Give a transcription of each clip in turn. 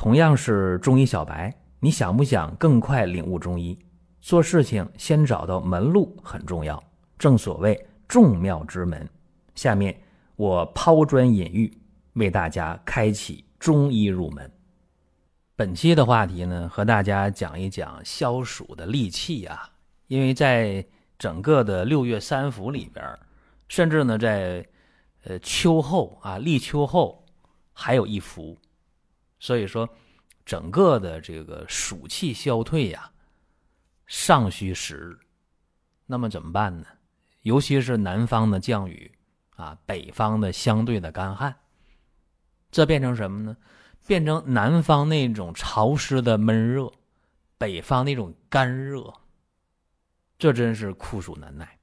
同样是中医小白，你想不想更快领悟中医？做事情先找到门路很重要，正所谓众妙之门。下面我抛砖引玉，为大家开启中医入门。本期的话题呢，和大家讲一讲消暑的利器啊，因为在整个的六月三伏里边，甚至呢在呃秋后啊立秋后还有一伏，所以说整个的这个暑气消退呀，尚需时日。那么怎么办呢？尤其是南方的降雨啊，北方的相对的干旱，这变成什么呢？变成南方那种潮湿的闷热，北方那种干热，这真是酷暑难耐。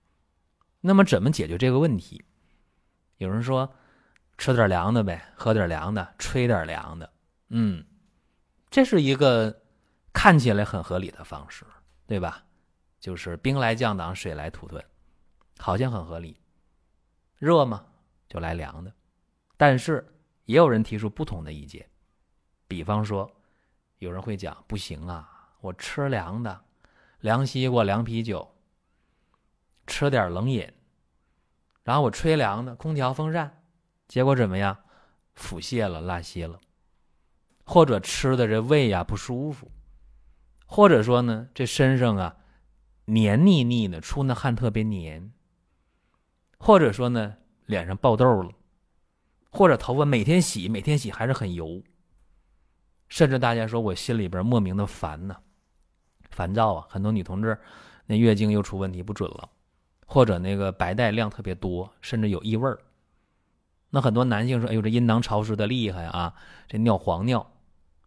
那么怎么解决这个问题？有人说吃点凉的呗，喝点凉的，吹点凉的。嗯，这是一个看起来很合理的方式，对吧？就是兵来将挡，水来土屯，好像很合理。热嘛，就来凉的。但是也有人提出不同的意见。比方说，有人会讲不行啊，我吃凉的，凉西瓜、凉啤酒，吃点冷饮，然后我吹凉的空调、风扇，结果怎么样？腹泻了、拉稀了，或者吃的这胃呀不舒服，或者说呢，这身上啊黏腻腻的，出那汗特别黏，或者说呢，脸上爆痘了，或者头发每天洗，每天洗还是很油。甚至大家说我心里边莫名的烦呢，烦躁啊！很多女同志那月经又出问题不准了，或者那个白带量特别多，甚至有异味儿。那很多男性说：“哎呦，这阴囊潮湿的厉害啊，这尿黄尿，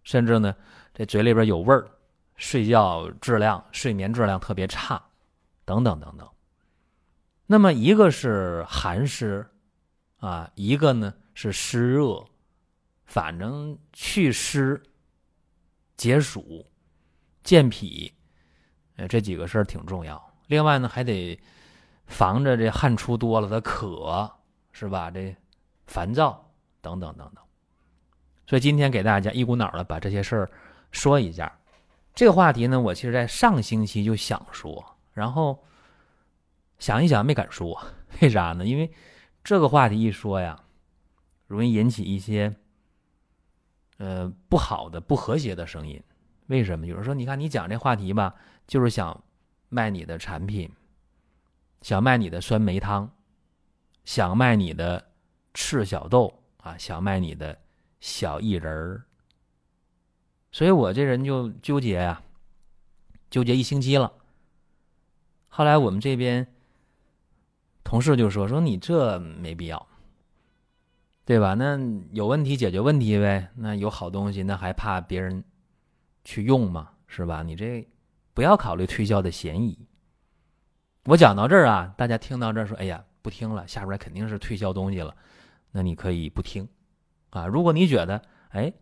甚至呢这嘴里边有味儿，睡觉质量、睡眠质量特别差，等等等等。”那么一个是寒湿啊，一个呢是湿热，反正祛湿。解暑、健脾，呃，这几个事儿挺重要。另外呢，还得防着这汗出多了的渴，是吧？这烦躁等等等等。所以今天给大家一股脑的把这些事儿说一下。这个话题呢，我其实在上星期就想说，然后想一想没敢说，为啥呢？因为这个话题一说呀，容易引起一些。呃，不好的、不和谐的声音，为什么？有人说，你看你讲这话题吧，就是想卖你的产品，想卖你的酸梅汤，想卖你的赤小豆啊，想卖你的小薏仁儿。所以我这人就纠结呀，纠结一星期了。后来我们这边同事就说：“说你这没必要。”对吧？那有问题解决问题呗。那有好东西，那还怕别人去用吗？是吧？你这不要考虑推销的嫌疑。我讲到这儿啊，大家听到这说：“哎呀，不听了，下边肯定是推销东西了。”那你可以不听啊。如果你觉得，哎，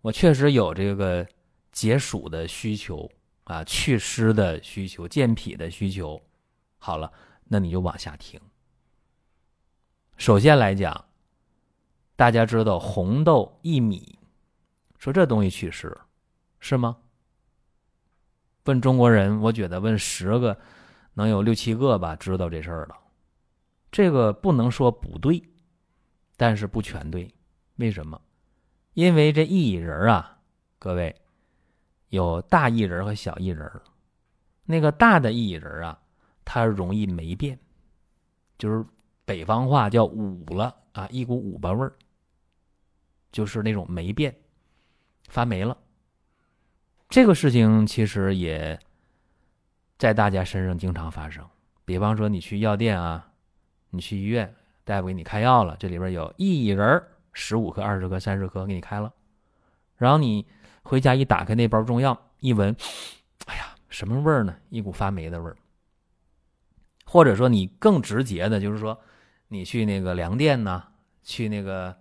我确实有这个解暑的需求啊，祛湿的需求，健脾的需求，好了，那你就往下听。首先来讲。大家知道红豆薏米，说这东西祛湿，是吗？问中国人，我觉得问十个，能有六七个吧知道这事儿了。这个不能说不对，但是不全对。为什么？因为这薏仁啊，各位有大薏仁和小薏仁那个大的薏仁啊，它容易霉变，就是北方话叫捂了啊，一股捂巴味儿。就是那种霉变，发霉了。这个事情其实也在大家身上经常发生。比方说，你去药店啊，你去医院，大夫给你开药了，这里边有薏仁十五克、二十克、三十克，给你开了。然后你回家一打开那包中药，一闻，哎呀，什么味儿呢？一股发霉的味儿。或者说，你更直接的，就是说，你去那个粮店呢，去那个。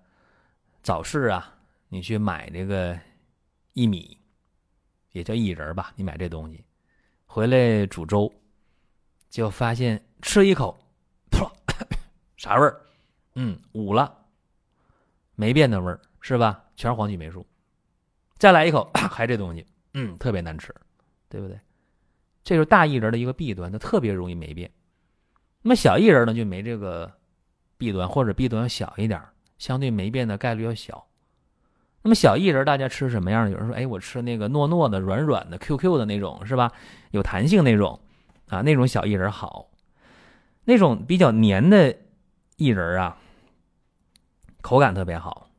早市啊，你去买这个薏米，也叫薏仁吧？你买这东西回来煮粥，就发现吃一口，噗，啥味儿？嗯，捂了，霉变的味儿是吧？全是黄曲霉素。再来一口，还这东西，嗯，特别难吃，对不对？这就是大薏仁的一个弊端，它特别容易霉变。那么小薏仁呢，就没这个弊端，或者弊端要小一点，相对霉变的概率要小。那么小薏仁大家吃什么样的？有人说，哎，我吃那个糯糯的、软软的、Q Q 的那种，是吧？有弹性那种啊，那种小薏仁好。那种比较黏的薏仁啊，口感特别好，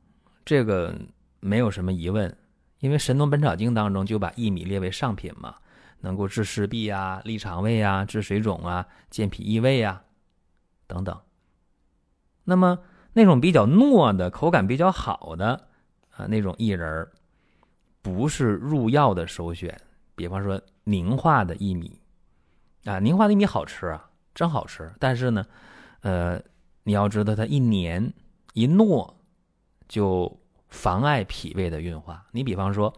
这个没有什么疑问。因为《神农本草经》当中就把薏米列为上品嘛，能够治湿痹啊、利肠胃啊、治水肿啊、健脾益胃啊等等。那么那种比较糯的口感比较好的啊那种薏仁不是入药的首选。比方说凝化的薏米啊，凝化的薏米好吃啊，真好吃。但是呢，呃，你要知道它一年一糯就。妨碍脾胃的运化。你比方说，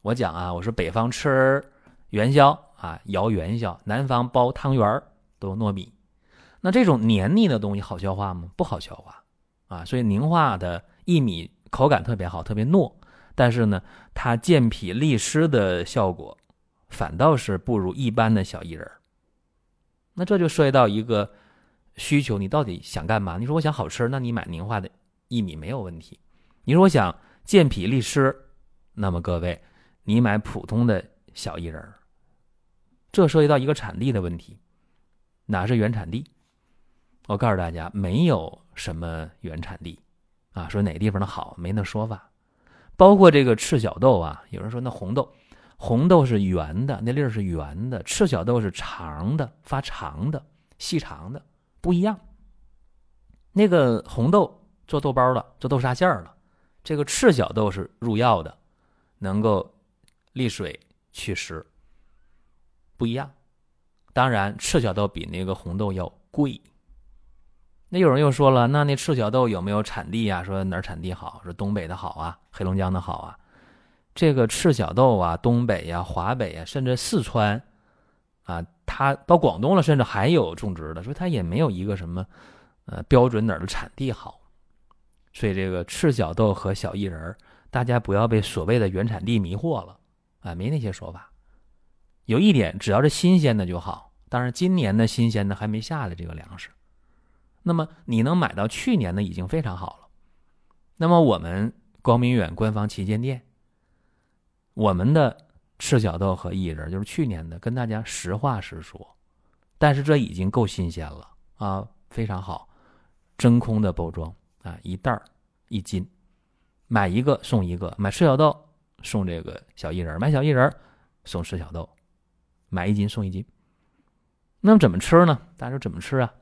我讲啊，我说北方吃元宵啊，摇元宵；南方包汤圆都糯米。那这种黏腻的东西好消化吗？不好消化啊。所以凝化的薏米口感特别好，特别糯，但是呢，它健脾利湿的效果反倒是不如一般的小薏仁。那这就涉及到一个需求，你到底想干嘛？你说我想好吃，那你买凝化的薏米没有问题。你说我想健脾利湿，那么各位，你买普通的小薏仁这涉及到一个产地的问题，哪是原产地？我告诉大家，没有什么原产地啊，说哪个地方的好没那说法。包括这个赤小豆啊，有人说那红豆，红豆是圆的，那粒儿是圆的；赤小豆是长的，发长的，细长的，不一样。那个红豆做豆包了，做豆沙馅儿了。这个赤小豆是入药的，能够利水祛湿，不一样。当然，赤小豆比那个红豆要贵。那有人又说了，那那赤小豆有没有产地啊？说哪儿产地好？说东北的好啊，黑龙江的好啊。这个赤小豆啊，东北呀、华北呀，甚至四川啊，它到广东了，甚至还有种植的，说它也没有一个什么呃标准哪儿的产地好。所以这个赤小豆和小薏仁大家不要被所谓的原产地迷惑了，啊，没那些说法。有一点，只要是新鲜的就好。当然，今年的新鲜的还没下来，这个粮食。那么你能买到去年的已经非常好了。那么我们光明远官方旗舰店，我们的赤小豆和薏仁就是去年的，跟大家实话实说。但是这已经够新鲜了啊，非常好，真空的包装。啊，一袋儿一斤，买一个送一个，买赤小豆送这个小薏仁，买小薏仁送赤小豆，买一斤送一斤。那么怎么吃呢？大家说怎么吃啊？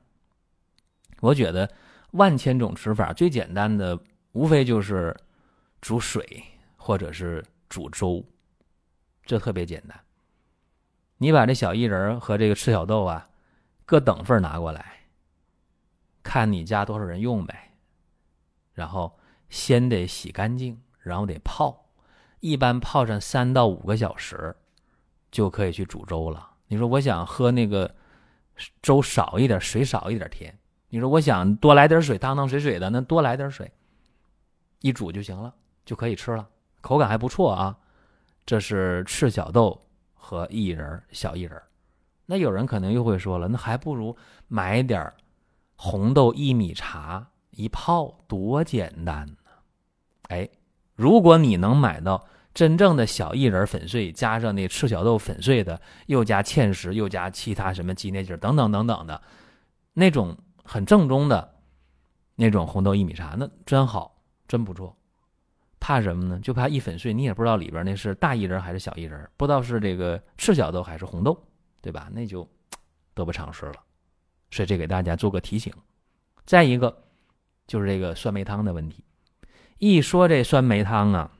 我觉得万千种吃法，最简单的无非就是煮水或者是煮粥，这特别简单。你把这小薏仁和这个赤小豆啊，各等份拿过来，看你家多少人用呗。然后先得洗干净，然后得泡，一般泡上三到五个小时，就可以去煮粥了。你说我想喝那个粥少一点，水少一点甜。你说我想多来点水，汤汤水水的，那多来点水，一煮就行了，就可以吃了，口感还不错啊。这是赤小豆和薏仁小薏仁那有人可能又会说了，那还不如买点红豆薏米茶。一泡多简单呢，哎，如果你能买到真正的小薏仁粉碎，加上那赤小豆粉碎的，又加芡实，又加其他什么鸡内金等等等等的，那种很正宗的那种红豆薏米茶，那真好，真不错。怕什么呢？就怕一粉碎，你也不知道里边那是大薏仁还是小薏仁，不知道是这个赤小豆还是红豆，对吧？那就得不偿失了。所以这给大家做个提醒。再一个。就是这个酸梅汤的问题，一说这酸梅汤啊，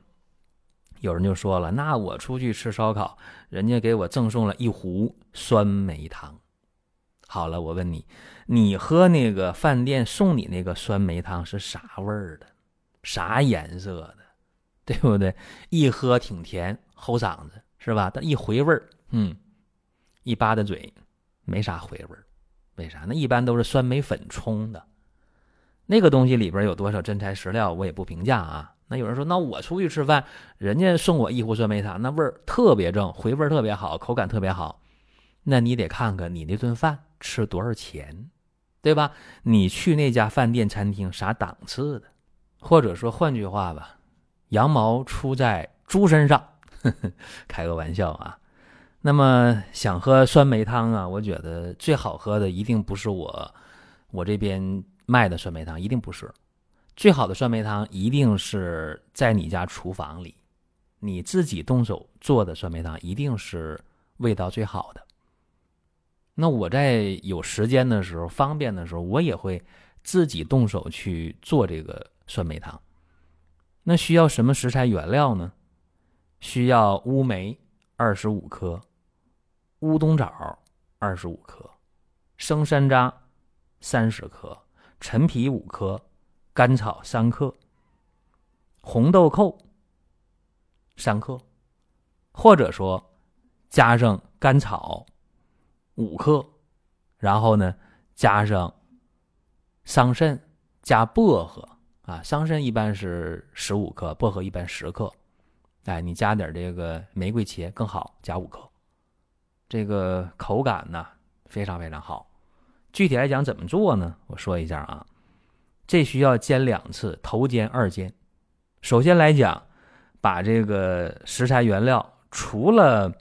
有人就说了：“那我出去吃烧烤，人家给我赠送了一壶酸梅汤。好了，我问你，你喝那个饭店送你那个酸梅汤是啥味儿的，啥颜色的，对不对？一喝挺甜，齁嗓子是吧？但一回味儿，嗯，一扒的嘴，没啥回味儿。为啥？那一般都是酸梅粉冲的。”那个东西里边有多少真材实料，我也不评价啊。那有人说，那我出去吃饭，人家送我一壶酸梅汤，那味儿特别正，回味特别好，口感特别好。那你得看看你那顿饭吃多少钱，对吧？你去那家饭店餐厅啥档次的？或者说换句话吧，羊毛出在猪身上，呵 呵开个玩笑啊。那么想喝酸梅汤啊，我觉得最好喝的一定不是我我这边卖的酸梅汤，一定不是。最好的酸梅汤一定是在你家厨房里，你自己动手做的酸梅汤一定是味道最好的。那我在有时间的时候、方便的时候，我也会自己动手去做这个酸梅汤。那需要什么食材原料呢？需要乌梅二十五克，乌冬枣二十五克，生山楂三十克，陈皮五克。甘草三克，红豆蔻三克，或者说加上甘草五克，然后呢加上桑葚加薄荷啊，桑葚一般是十五克，薄荷一般十克，哎，你加点这个玫瑰茄更好，加五克，这个口感呢非常非常好。具体来讲怎么做呢？我说一下啊。这需要煎两次，头煎二煎。首先来讲，把这个食材原料除了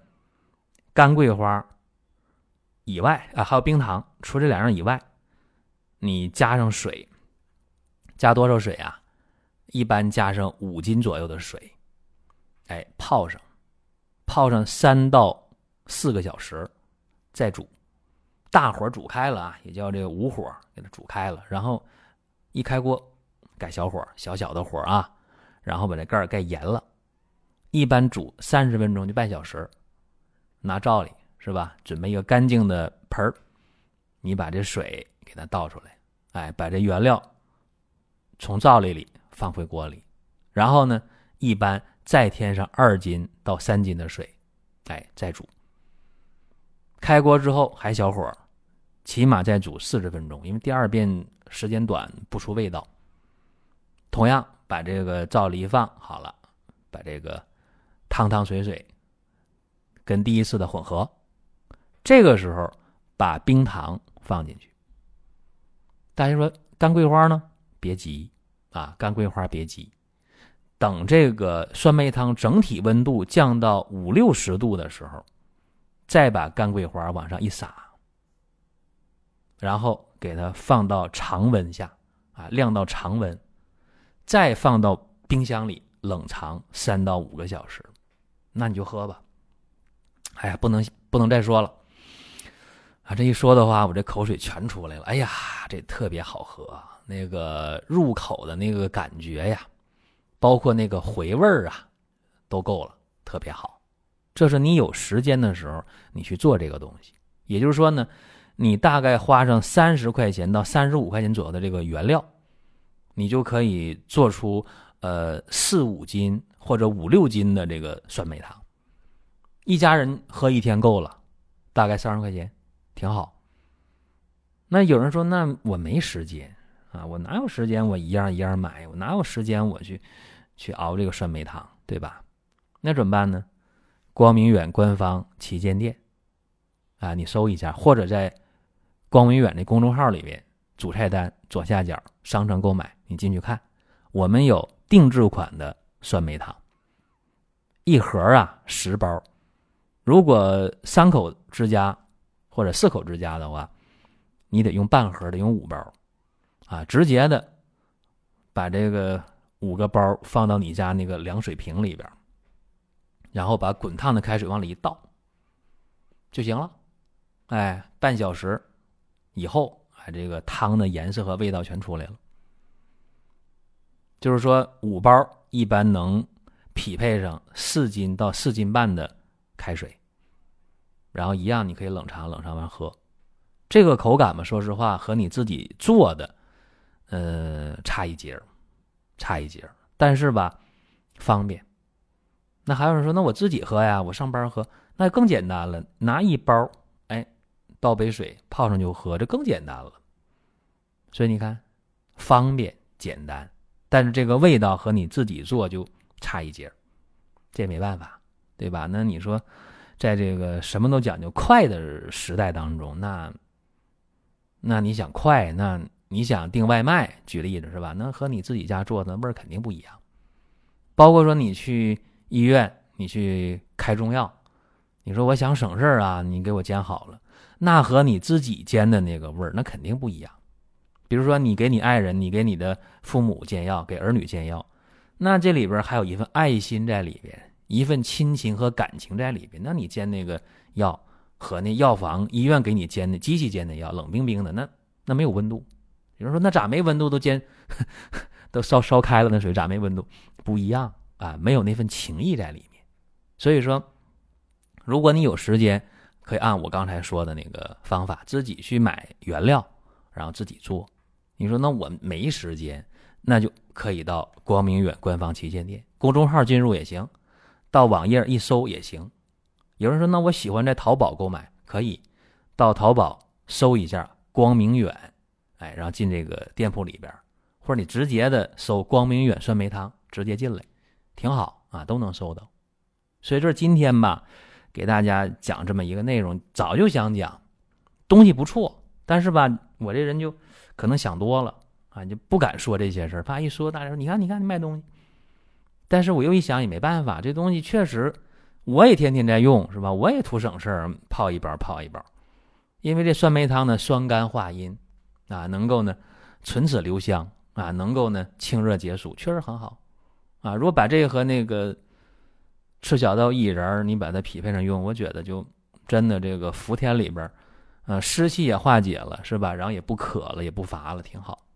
干桂花以外啊，还有冰糖，除这两样以外，你加上水，加多少水啊？一般加上五斤左右的水，哎，泡上，泡上三到四个小时，再煮，大火煮开了啊，也叫这个武火给它煮开了，然后。一开锅，改小火，小小的火啊，然后把这盖儿盖严了。一般煮三十分钟就半小时。拿罩里是吧？准备一个干净的盆儿，你把这水给它倒出来，哎，把这原料从灶里里放回锅里，然后呢，一般再添上二斤到三斤的水，哎，再煮。开锅之后还小火，起码再煮四十分钟，因为第二遍。时间短不出味道。同样把这个灶里一放好了，把这个汤汤水水跟第一次的混合。这个时候把冰糖放进去。大家说干桂花呢？别急啊，干桂花别急，等这个酸梅汤整体温度降到五六十度的时候，再把干桂花往上一撒，然后。给它放到常温下，啊，晾到常温，再放到冰箱里冷藏三到五个小时，那你就喝吧。哎呀，不能不能再说了，啊，这一说的话，我这口水全出来了。哎呀，这特别好喝，那个入口的那个感觉呀，包括那个回味儿啊，都够了，特别好。这是你有时间的时候，你去做这个东西。也就是说呢。你大概花上三十块钱到三十五块钱左右的这个原料，你就可以做出呃四五斤或者五六斤的这个酸梅汤，一家人喝一天够了，大概三十块钱，挺好。那有人说，那我没时间啊，我哪有时间？我一样一样买，我哪有时间我去去熬这个酸梅汤，对吧？那怎么办呢？光明远官方旗舰店啊，你搜一下，或者在。光明远的公众号里边，主菜单左下角商城购买，你进去看，我们有定制款的酸梅汤，一盒啊十包，如果三口之家或者四口之家的话，你得用半盒的，用五包，啊，直接的把这个五个包放到你家那个凉水瓶里边，然后把滚烫的开水往里一倒就行了，哎，半小时。以后啊，这个汤的颜色和味道全出来了。就是说，五包一般能匹配上四斤到四斤半的开水，然后一样你可以冷藏，冷藏完喝。这个口感嘛，说实话和你自己做的，呃，差一截儿，差一截儿。但是吧，方便。那还有人说，那我自己喝呀，我上班喝，那更简单了，拿一包。哎倒杯水泡上就喝，这更简单了。所以你看，方便简单，但是这个味道和你自己做就差一截这也没办法，对吧？那你说，在这个什么都讲究快的时代当中，那那你想快，那你想订外卖，举例子是吧？那和你自己家做的味儿肯定不一样。包括说你去医院，你去开中药，你说我想省事儿啊，你给我煎好了。那和你自己煎的那个味儿，那肯定不一样。比如说，你给你爱人，你给你的父母煎药，给儿女煎药，那这里边还有一份爱心在里边，一份亲情和感情在里边。那你煎那个药和那药房、医院给你煎的机器煎的药，冷冰冰的，那那没有温度。有人说，那咋没温度？都煎 都烧烧开了，那水咋没温度？不一样啊，没有那份情谊在里面。所以说，如果你有时间。可以按我刚才说的那个方法，自己去买原料，然后自己做。你说那我没时间，那就可以到光明远官方旗舰店公众号进入也行，到网页一搜也行。有人说那我喜欢在淘宝购买，可以到淘宝搜一下光明远，哎，然后进这个店铺里边，或者你直接的搜光明远酸梅汤，直接进来，挺好啊，都能搜到。所以这今天吧。给大家讲这么一个内容，早就想讲，东西不错，但是吧，我这人就可能想多了啊，就不敢说这些事儿，怕一说大家说你看你看你卖东西，但是我又一想也没办法，这东西确实我也天天在用，是吧？我也图省事儿，泡一包泡一包，因为这酸梅汤呢酸甘化阴啊，能够呢唇齿留香啊，能够呢清热解暑，确实很好啊。如果把这个和那个。赤小豆薏仁，你把它匹配上用，我觉得就真的这个伏天里边，呃，湿气也化解了，是吧？然后也不渴了，也不乏了，挺好。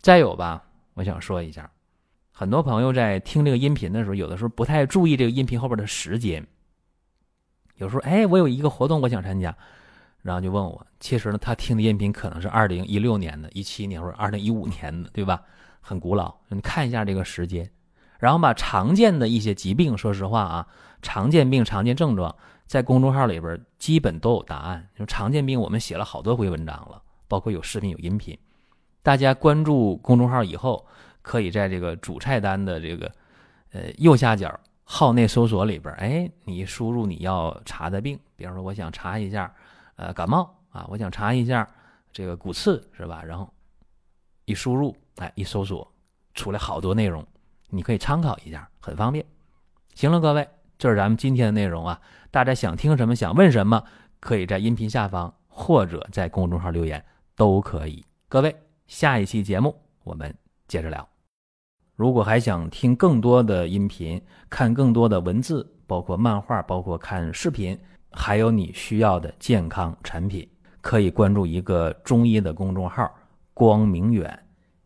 再有吧，我想说一下，很多朋友在听这个音频的时候，有的时候不太注意这个音频后边的时间。有时候，哎，我有一个活动，我想参加，然后就问我，其实呢，他听的音频可能是二零一六年的、一七年或者二零一五年的，对吧？很古老，你看一下这个时间。然后把常见的一些疾病，说实话啊，常见病、常见症状，在公众号里边基本都有答案。就常见病，我们写了好多回文章了，包括有视频、有音频。大家关注公众号以后，可以在这个主菜单的这个呃右下角号内搜索里边，哎，你输入你要查的病，比方说我想查一下呃感冒啊，我想查一下这个骨刺是吧？然后一输入，哎，一搜索出来好多内容。你可以参考一下，很方便。行了，各位，这是咱们今天的内容啊。大家想听什么，想问什么，可以在音频下方或者在公众号留言都可以。各位，下一期节目我们接着聊。如果还想听更多的音频，看更多的文字，包括漫画，包括看视频，还有你需要的健康产品，可以关注一个中医的公众号“光明远”。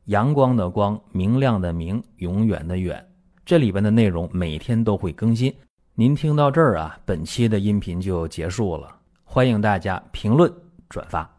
阳光的光，明亮的明，永远的远。这里边的内容每天都会更新。您听到这儿啊，本期的音频就结束了。欢迎大家评论转发。